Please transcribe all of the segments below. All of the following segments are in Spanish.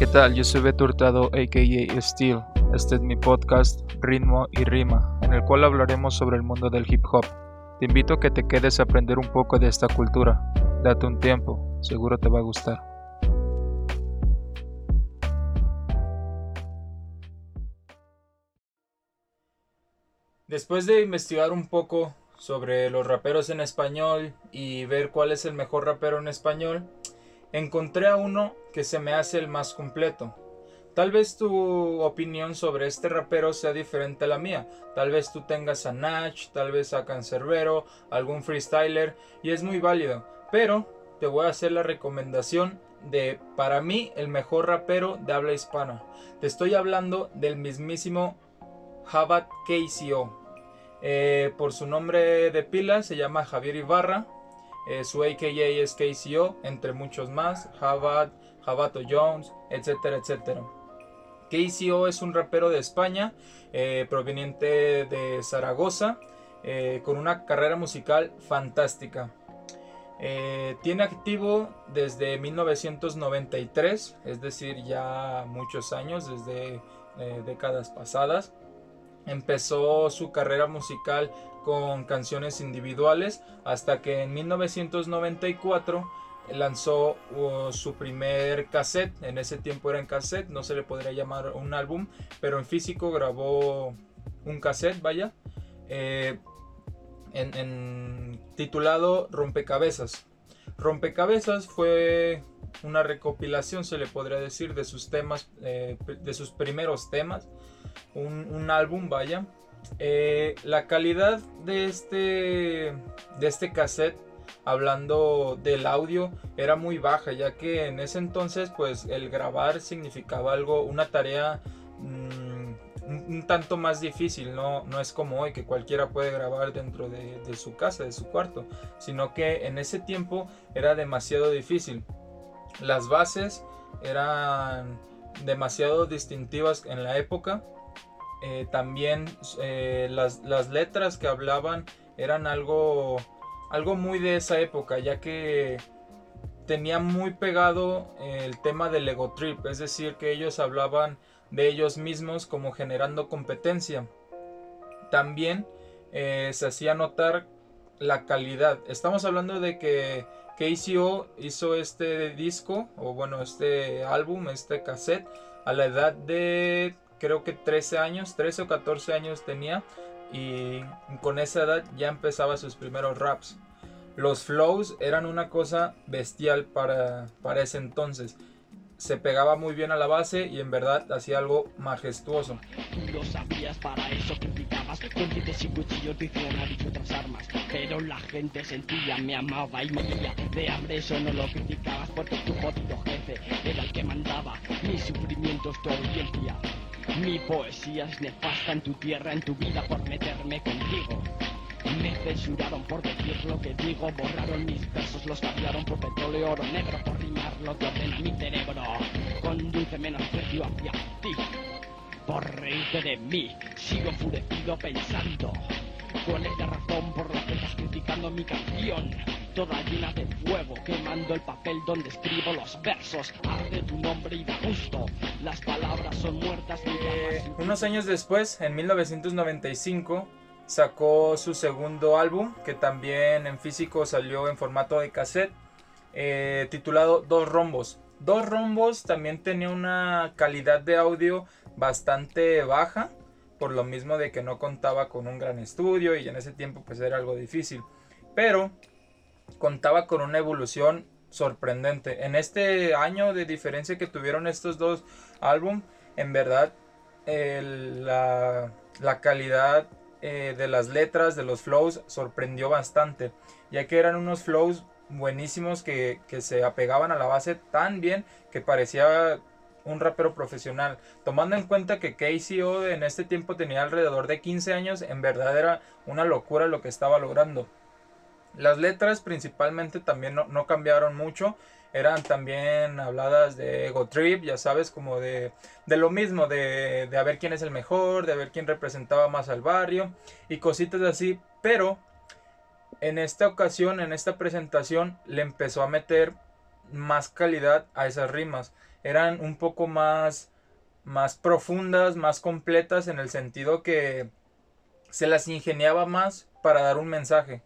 ¿Qué tal? Yo soy Beto Hurtado, aka Steel. Este es mi podcast Ritmo y Rima, en el cual hablaremos sobre el mundo del hip hop. Te invito a que te quedes a aprender un poco de esta cultura. Date un tiempo, seguro te va a gustar. Después de investigar un poco sobre los raperos en español y ver cuál es el mejor rapero en español, encontré a uno que se me hace el más completo. Tal vez tu opinión sobre este rapero sea diferente a la mía. Tal vez tú tengas a Natch, tal vez a Cancerbero, algún freestyler, y es muy válido. Pero te voy a hacer la recomendación de, para mí, el mejor rapero de habla hispana. Te estoy hablando del mismísimo Jabat KCO. Eh, por su nombre de pila se llama Javier Ibarra. Eh, su AKA es KCO, entre muchos más, Jabat, Jabato Jones, etcétera, etcétera. KCO es un rapero de España, eh, proveniente de Zaragoza, eh, con una carrera musical fantástica. tiene activo desde 1993, es decir, ya muchos años, desde décadas pasadas. Empezó su carrera musical con canciones individuales hasta que en 1994 lanzó uh, su primer cassette, en ese tiempo era en cassette, no se le podría llamar un álbum, pero en físico grabó un cassette, vaya, eh, en, titulado Rompecabezas. Rompecabezas fue una recopilación, se le podría decir, de sus temas, eh, de sus primeros temas, un álbum, vaya, eh, la calidad de este, de este cassette, hablando del audio, era muy baja, ya que en ese entonces, pues el grabar significaba algo, una tarea mm, un, tanto más difícil, ¿no? no es como hoy que cualquiera puede grabar dentro de, de su casa, de su cuarto, sino que en ese tiempo era demasiado difícil. Las bases eran demasiado distintivas en la época eh, también eh, las, letras que hablaban eran algo, algo muy de esa época, ya que tenía muy pegado el tema del ego trip, es decir, que ellos hablaban de ellos mismos como generando competencia. También eh, se hacía notar la calidad. Estamos hablando de que KCO hizo este disco, o bueno, este álbum, este cassette, a la edad de creo que 13 años, 13 o 14 años tenía y con esa edad ya empezaba sus primeros raps. Los flows eran una cosa bestial para, para ese entonces se pegaba muy bien a la base y en verdad hacía algo majestuoso. Lo sabías, para eso criticabas con dientes y cuchillos, diccionarios y otras armas. Pero la gente sentía, me amaba y moría de hambre, eso no lo criticabas porque tu jodido jefe era el que mandaba. Mi sufrimiento es tu audiencia. Mi poesía es nefasta en tu tierra, en tu vida por meterme contigo. Me censuraron por decir lo que digo, borraron mis versos, los cambiaron por petróleo oro negro, por rimar lo que ordena mi cerebro. Con dulce menosprecio hacia ti, por reírte de mí, sigo enfurecido pensando. ¿Cuál es la razón por la que estás criticando mi canción? Toda llena de fuego, quemando el papel donde escribo los versos. Arde tu nombre y da gusto. Las palabras son muertas. Eh, unos años después, en 1995, sacó su segundo álbum, que también en físico salió en formato de cassette, eh, titulado Dos Rombos. Dos Rombos también tenía una calidad de audio bastante baja, por lo mismo de que no contaba con un gran estudio y en ese tiempo pues era algo difícil. Pero contaba con una evolución sorprendente. En este año de diferencia que tuvieron estos dos álbumes, en verdad la, la calidad eh, de las letras, de los flows, sorprendió bastante, ya que eran unos flows buenísimos que, se apegaban a la base tan bien que parecía un rapero profesional. Tomando en cuenta que KCO en este tiempo tenía alrededor de 15 años, en verdad era una locura lo que estaba logrando. Las letras principalmente también no cambiaron mucho eran también habladas de ego trip, ya sabes, como de, de lo mismo, de, de ver quién es el mejor, de a ver quién representaba más al barrio y cositas así, pero en esta ocasión, en esta presentación, le empezó a meter más calidad a esas rimas. eran un poco más, más profundas, más completas en el sentido que se las ingeniaba más para dar un mensaje.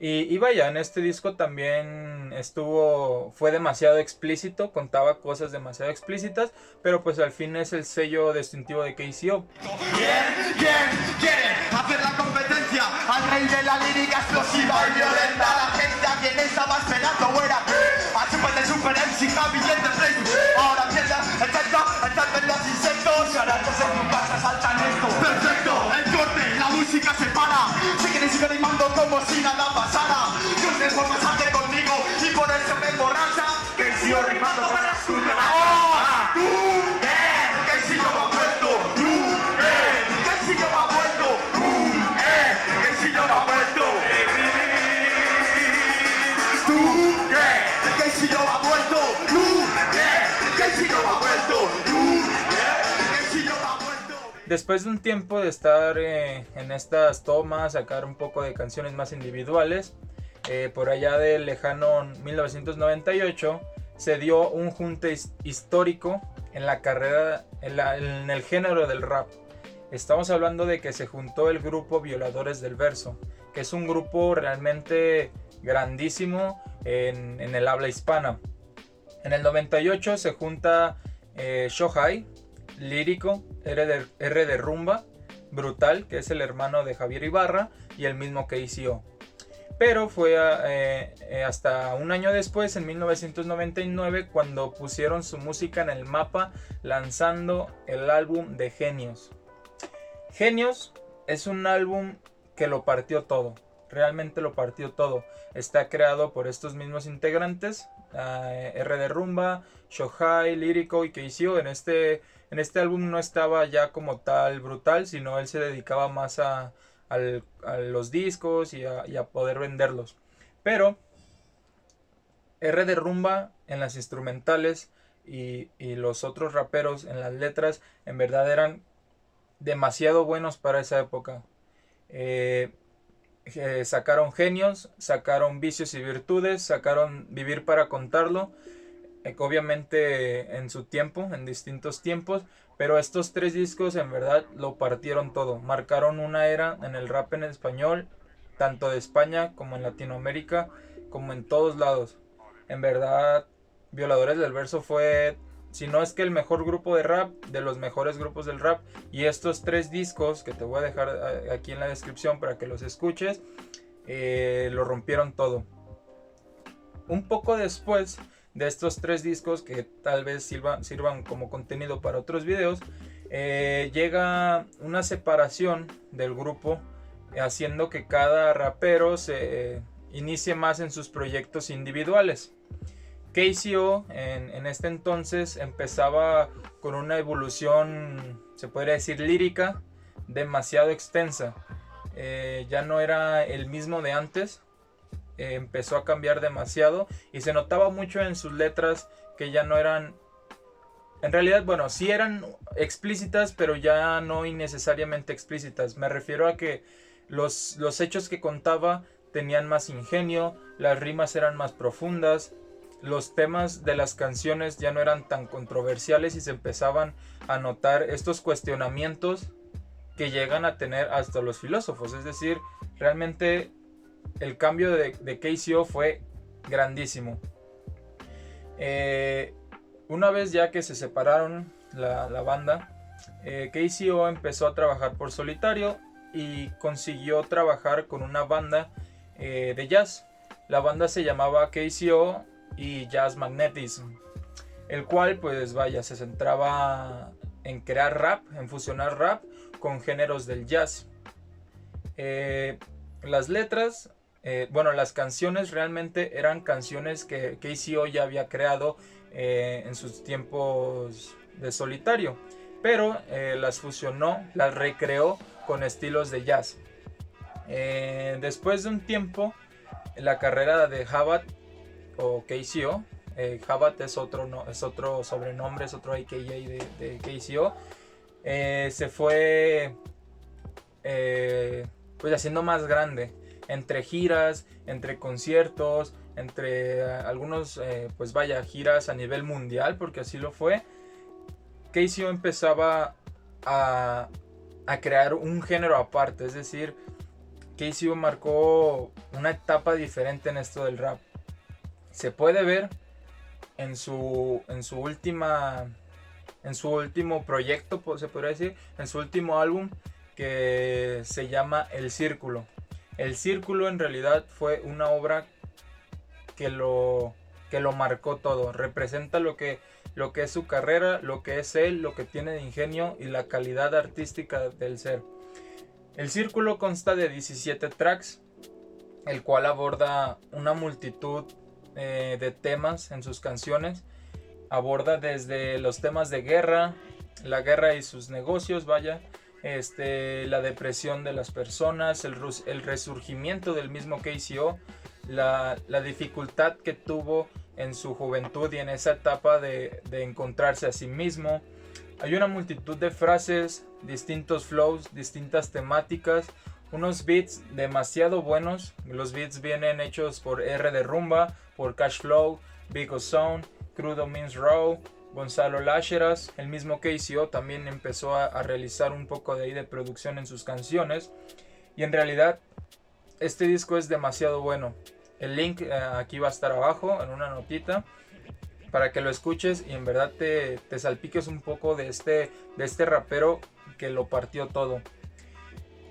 Y, vaya, en este disco también estuvo, fue demasiado explícito, contaba cosas demasiado explícitas, pero pues al fin es el sello distintivo de KCO. ¿Quién, quién quiere hacer la competencia al rey de la lírica explosiva y violenta? La gente a quien estaba esperando fuera, a super de super MC, Javi y Ahora piensa, etcétera, están los insectos, ahora en tu casa saltan esto. Perfecto, el corte, la música se para, siguen y siguen rimando como si nada Después de un tiempo de estar eh, en estas tomas, sacar un poco de canciones más individuales, eh, por allá del lejano 1998 se dio un junte histórico en la carrera, en, el género del rap. Estamos hablando de que se juntó el grupo Violadores del Verso, que es un grupo realmente grandísimo en, el habla hispana. En el 98 se junta eh, Shohai, lírico, R de, Rumba, Brutal, que es el hermano de Javier Ibarra, y el mismo que hizo. Pero fue eh, eh, hasta un año después, en 1999, cuando pusieron su música en el mapa lanzando el álbum de Genios. Genios es un álbum que lo partió todo, realmente lo partió todo. Está creado por estos mismos integrantes, eh, R de Rumba, Shohai, Lírico y Keisio. En este, en este álbum no estaba ya como tal brutal, sino él se dedicaba más a, los discos y a, poder venderlos. Pero R de Rumba en las instrumentales y, los otros raperos en las letras en verdad eran demasiado buenos para esa época. Eh, eh, sacaron genios, sacaron vicios y virtudes, sacaron vivir para contarlo, obviamente en su tiempo, en distintos tiempos, pero estos tres discos en verdad lo partieron todo, marcaron una era en el rap en español, tanto de España como en Latinoamérica, como en todos lados. En verdad, Violadores del Verso fue si no es que el mejor grupo de rap, de los mejores grupos del rap. Y estos tres discos que te voy a dejar eh, aquí en la descripción para que los escuches, eh, lo rompieron todo. Un poco después de estos tres discos que tal vez sirvan, sirvan como contenido para otros videos, eh, llega una separación del grupo haciendo que cada rapero se inicie más en sus proyectos individuales. KCO en, este entonces empezaba con una evolución, se podría decir, lírica, demasiado extensa. Eh, ya no era el mismo de antes, empezó a cambiar demasiado y se notaba mucho en sus letras que ya no eran, en realidad, bueno, sí eran explícitas, pero ya no innecesariamente explícitas. Me refiero a que los, los hechos que contaba tenían más ingenio, las rimas eran más profundas, los temas de las canciones ya no eran tan controversiales y se empezaban a notar estos cuestionamientos que llegan a tener hasta los filósofos. Es decir, realmente el cambio de, KCO fue grandísimo. Eh, una vez ya que se separaron la, banda, eh, KCO empezó a trabajar por solitario y consiguió trabajar con una banda eh, de jazz. La banda se llamaba KCO y Jazz Magnetism, el cual pues vaya, se centraba en crear rap, en fusionar rap con géneros del jazz. Las letras, eh, bueno, las canciones realmente eran canciones que KCO ya había creado eh, en sus tiempos de solitario, pero las fusionó, las recreó con estilos de jazz. después de un tiempo, la carrera de Jabat o KCO. Eh, Jabat es otro, es otro sobrenombre, es otro AKA de, de KCO. Eh, se fue eh, pues haciendo más grande entre giras, entre conciertos, entre algunos, eh, pues vaya, giras a nivel mundial, porque así lo fue, KCO empezaba a, a crear un género aparte, es decir, KCO marcó una etapa diferente en esto del rap. Se puede ver en su, en su última en su último proyecto, se podría decir, en su último álbum que se llama El Círculo. El Círculo en realidad fue una obra que lo, que lo marcó todo, representa lo que, lo que es su carrera, lo que es él, lo que tiene de ingenio y la calidad artística del ser. El Círculo consta de 17 tracks, el cual aborda una multitud eh, de temas en sus canciones aborda desde los temas de guerra, la guerra y sus negocios, vaya, este, la depresión de las personas, el, resurgimiento del mismo KCO, la, la, dificultad que tuvo en su juventud y en esa etapa de, encontrarse a sí mismo. Hay una multitud de frases, distintos flows, distintas temáticas, unos beats demasiado buenos. Los beats vienen hechos por R de Rumba, por Cash Flow, Big Sound Crudo Means Raw, Gonzalo Lácheras, el mismo KCO también empezó a, realizar un poco de ahí de producción en sus canciones. Y en realidad, este disco es demasiado bueno. El link eh, aquí va a estar abajo en una notita para que lo escuches y en verdad te, te, salpiques un poco de este, de este rapero que lo partió todo.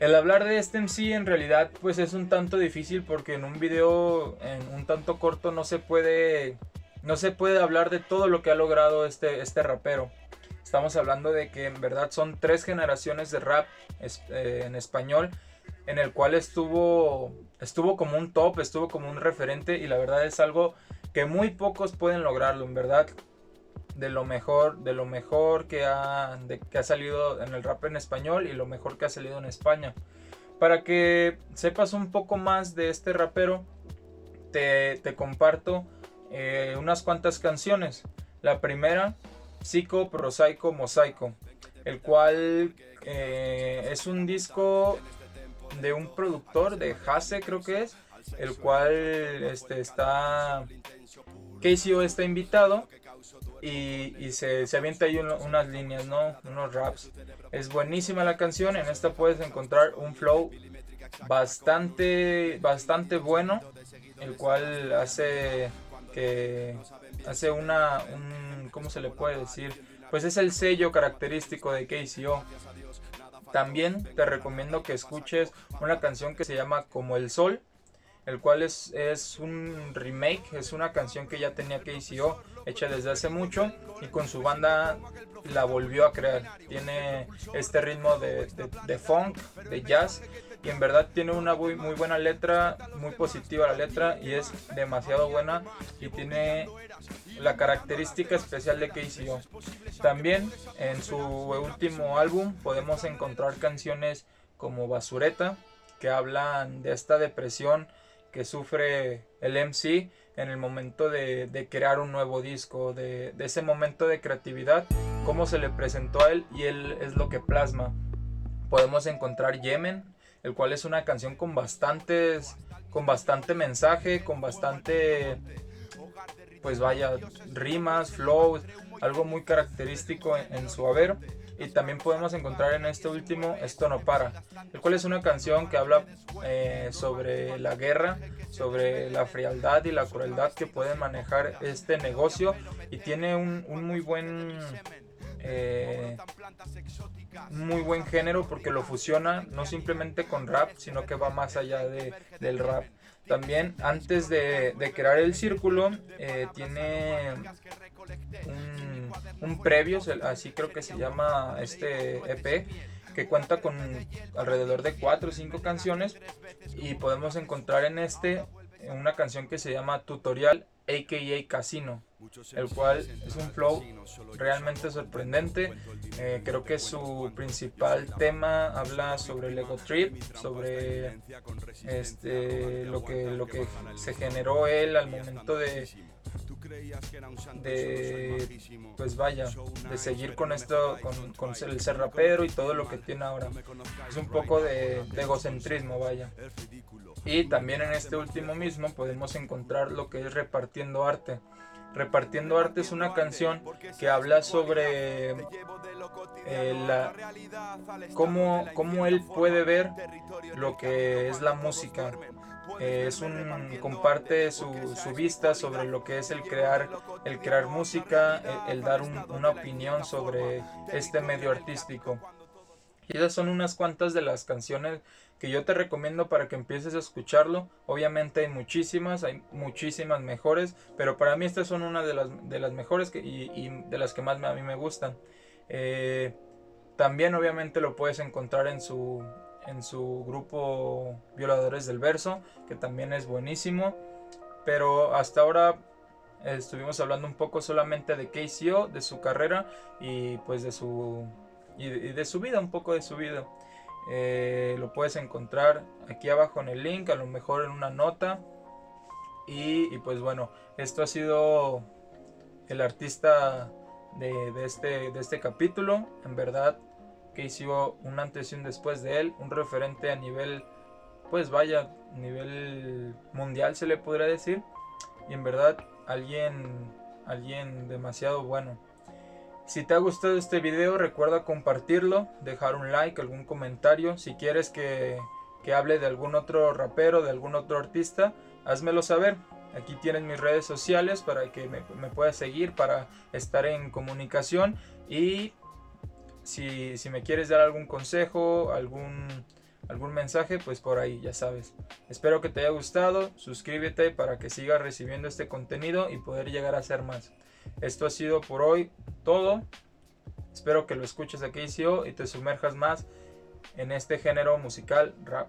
El hablar de este MC en realidad pues es un tanto difícil porque en un video en un tanto corto no se puede no se puede hablar de todo lo que ha logrado este, este rapero. Estamos hablando de que en verdad son tres generaciones de rap eh, en español en el cual estuvo, estuvo como un top, estuvo como un referente y la verdad es algo que muy pocos pueden lograrlo, en verdad. De lo mejor, de lo mejor que ha, que ha salido en el rap en español y lo mejor que ha salido en España. Para que sepas un poco más de este rapero, te, te comparto eh, unas cuantas canciones. La primera, Psico, Prosaico, Mosaico, el cual eh, es un disco de un productor de Hase, creo que es, el cual este, está. KCO está invitado y, se, se, avienta ahí unas líneas, ¿no? Unos raps. Es buenísima la canción, en esta puedes encontrar un flow bastante, bastante bueno, el cual hace que hace una, un, ¿cómo se le puede decir? Pues es el sello característico de KCO. También te recomiendo que escuches una canción que se llama Como el Sol, el cual es, es un remake, es una canción que ya tenía KCO hecha desde hace mucho y con su banda la volvió a crear. Tiene este ritmo de, de funk, de jazz y en verdad tiene una muy, muy buena letra, muy positiva la letra y es demasiado buena y tiene la característica especial de KCO. También en su último álbum podemos encontrar canciones como Basureta que hablan de esta depresión que sufre el MC en el momento de, crear un nuevo disco, de, de, ese momento de creatividad, cómo se le presentó a él y él es lo que plasma. Podemos encontrar Yemen, el cual es una canción con bastantes, con bastante mensaje, con bastante, pues vaya, rimas, flows, algo muy característico en, su haber. Y también podemos encontrar en este último Esto no para, el cual es una canción que habla eh, sobre la guerra, sobre la frialdad y la crueldad que puede manejar este negocio y tiene un, muy buen eh, muy buen género porque lo fusiona no simplemente con rap, sino que va más allá de, del rap. También antes de, crear el círculo, eh, tiene un, un previo, así creo que se llama este EP, que cuenta con alrededor de 4 o 5 canciones y podemos encontrar en este una canción que se llama Tutorial AKA Casino, el cual es un flow realmente sorprendente. Eh, creo que su principal tema habla sobre el ego trip, sobre este, lo, que, lo que se generó él al momento de, de pues vaya de seguir con esto con, con el ser rapero y todo lo que tiene ahora. Es un poco de, de egocentrismo vaya. y también en este último mismo podemos encontrar lo que es repartiendo arte Repartiendo Arte es una canción que habla sobre eh, la, cómo, cómo, él puede ver lo que es la música. Eh, es un comparte su, su, vista sobre lo que es el crear el crear música el, dar una opinión sobre este medio artístico y esas son unas cuantas de las canciones que yo te recomiendo para que empieces a escucharlo. Obviamente hay muchísimas, hay muchísimas mejores, pero para mí estas son una de las, de las mejores y, de las que más a mí me gustan. Eh, también obviamente lo puedes encontrar en su, en su grupo Violadores del Verso, que también es buenísimo. Pero hasta ahora estuvimos hablando un poco solamente de KCO, de su carrera y pues de su, y de su vida, un poco de su vida. Eh, lo puedes encontrar aquí abajo en el link, a lo mejor en una nota. Y, pues bueno, esto ha sido el artista de, este, de este capítulo. En verdad que hizo un antes y un después de él, un referente a nivel, pues vaya, nivel mundial se le podría decir. Y en verdad alguien, alguien demasiado bueno. Si te ha gustado este video recuerda compartirlo, dejar un like, algún comentario. Si quieres que, hable de algún otro rapero, de algún otro artista, házmelo saber. Aquí tienes mis redes sociales para que me, puedas seguir, para estar en comunicación. Y si, si, me quieres dar algún consejo, algún, algún mensaje, pues por ahí, ya sabes. Espero que te haya gustado, suscríbete para que sigas recibiendo este contenido y poder llegar a ser más. Esto ha sido por hoy todo. Espero que lo escuches aquí y te sumerjas más en este género musical rap.